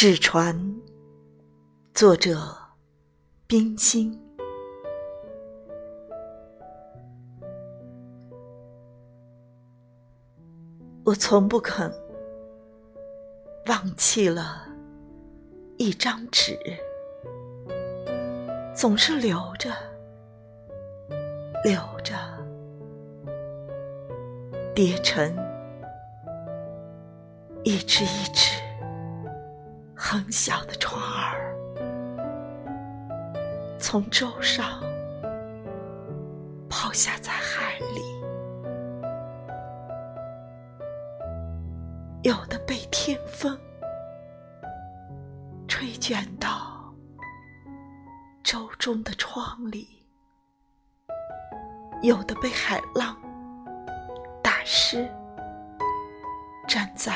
纸船，作者：冰心。我从不肯忘弃了一张纸，总是留着，留着，叠成一只一只。很小的船儿，从舟上抛下在海里，有的被天风吹卷到舟中的窗里，有的被海浪打湿，站在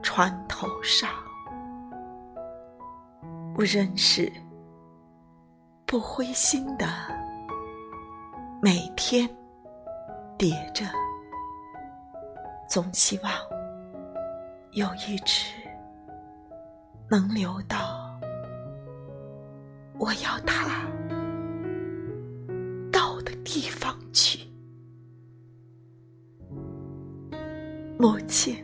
船头上。我仍是不灰心的，每天叠着，总希望有一只能留到我要他到的地方去。母亲，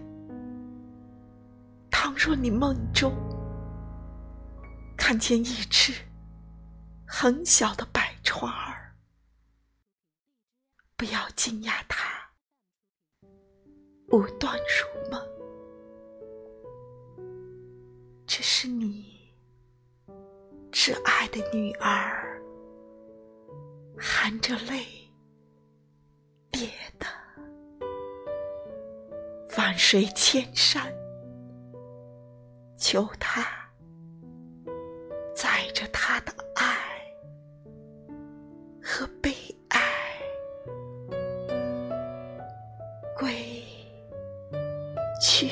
倘若你梦中，看见一只很小的白船儿，不要惊讶它，无端入梦，这是你挚爱的女儿含着泪别的。万水千山，求他。载着他的爱和悲哀归去。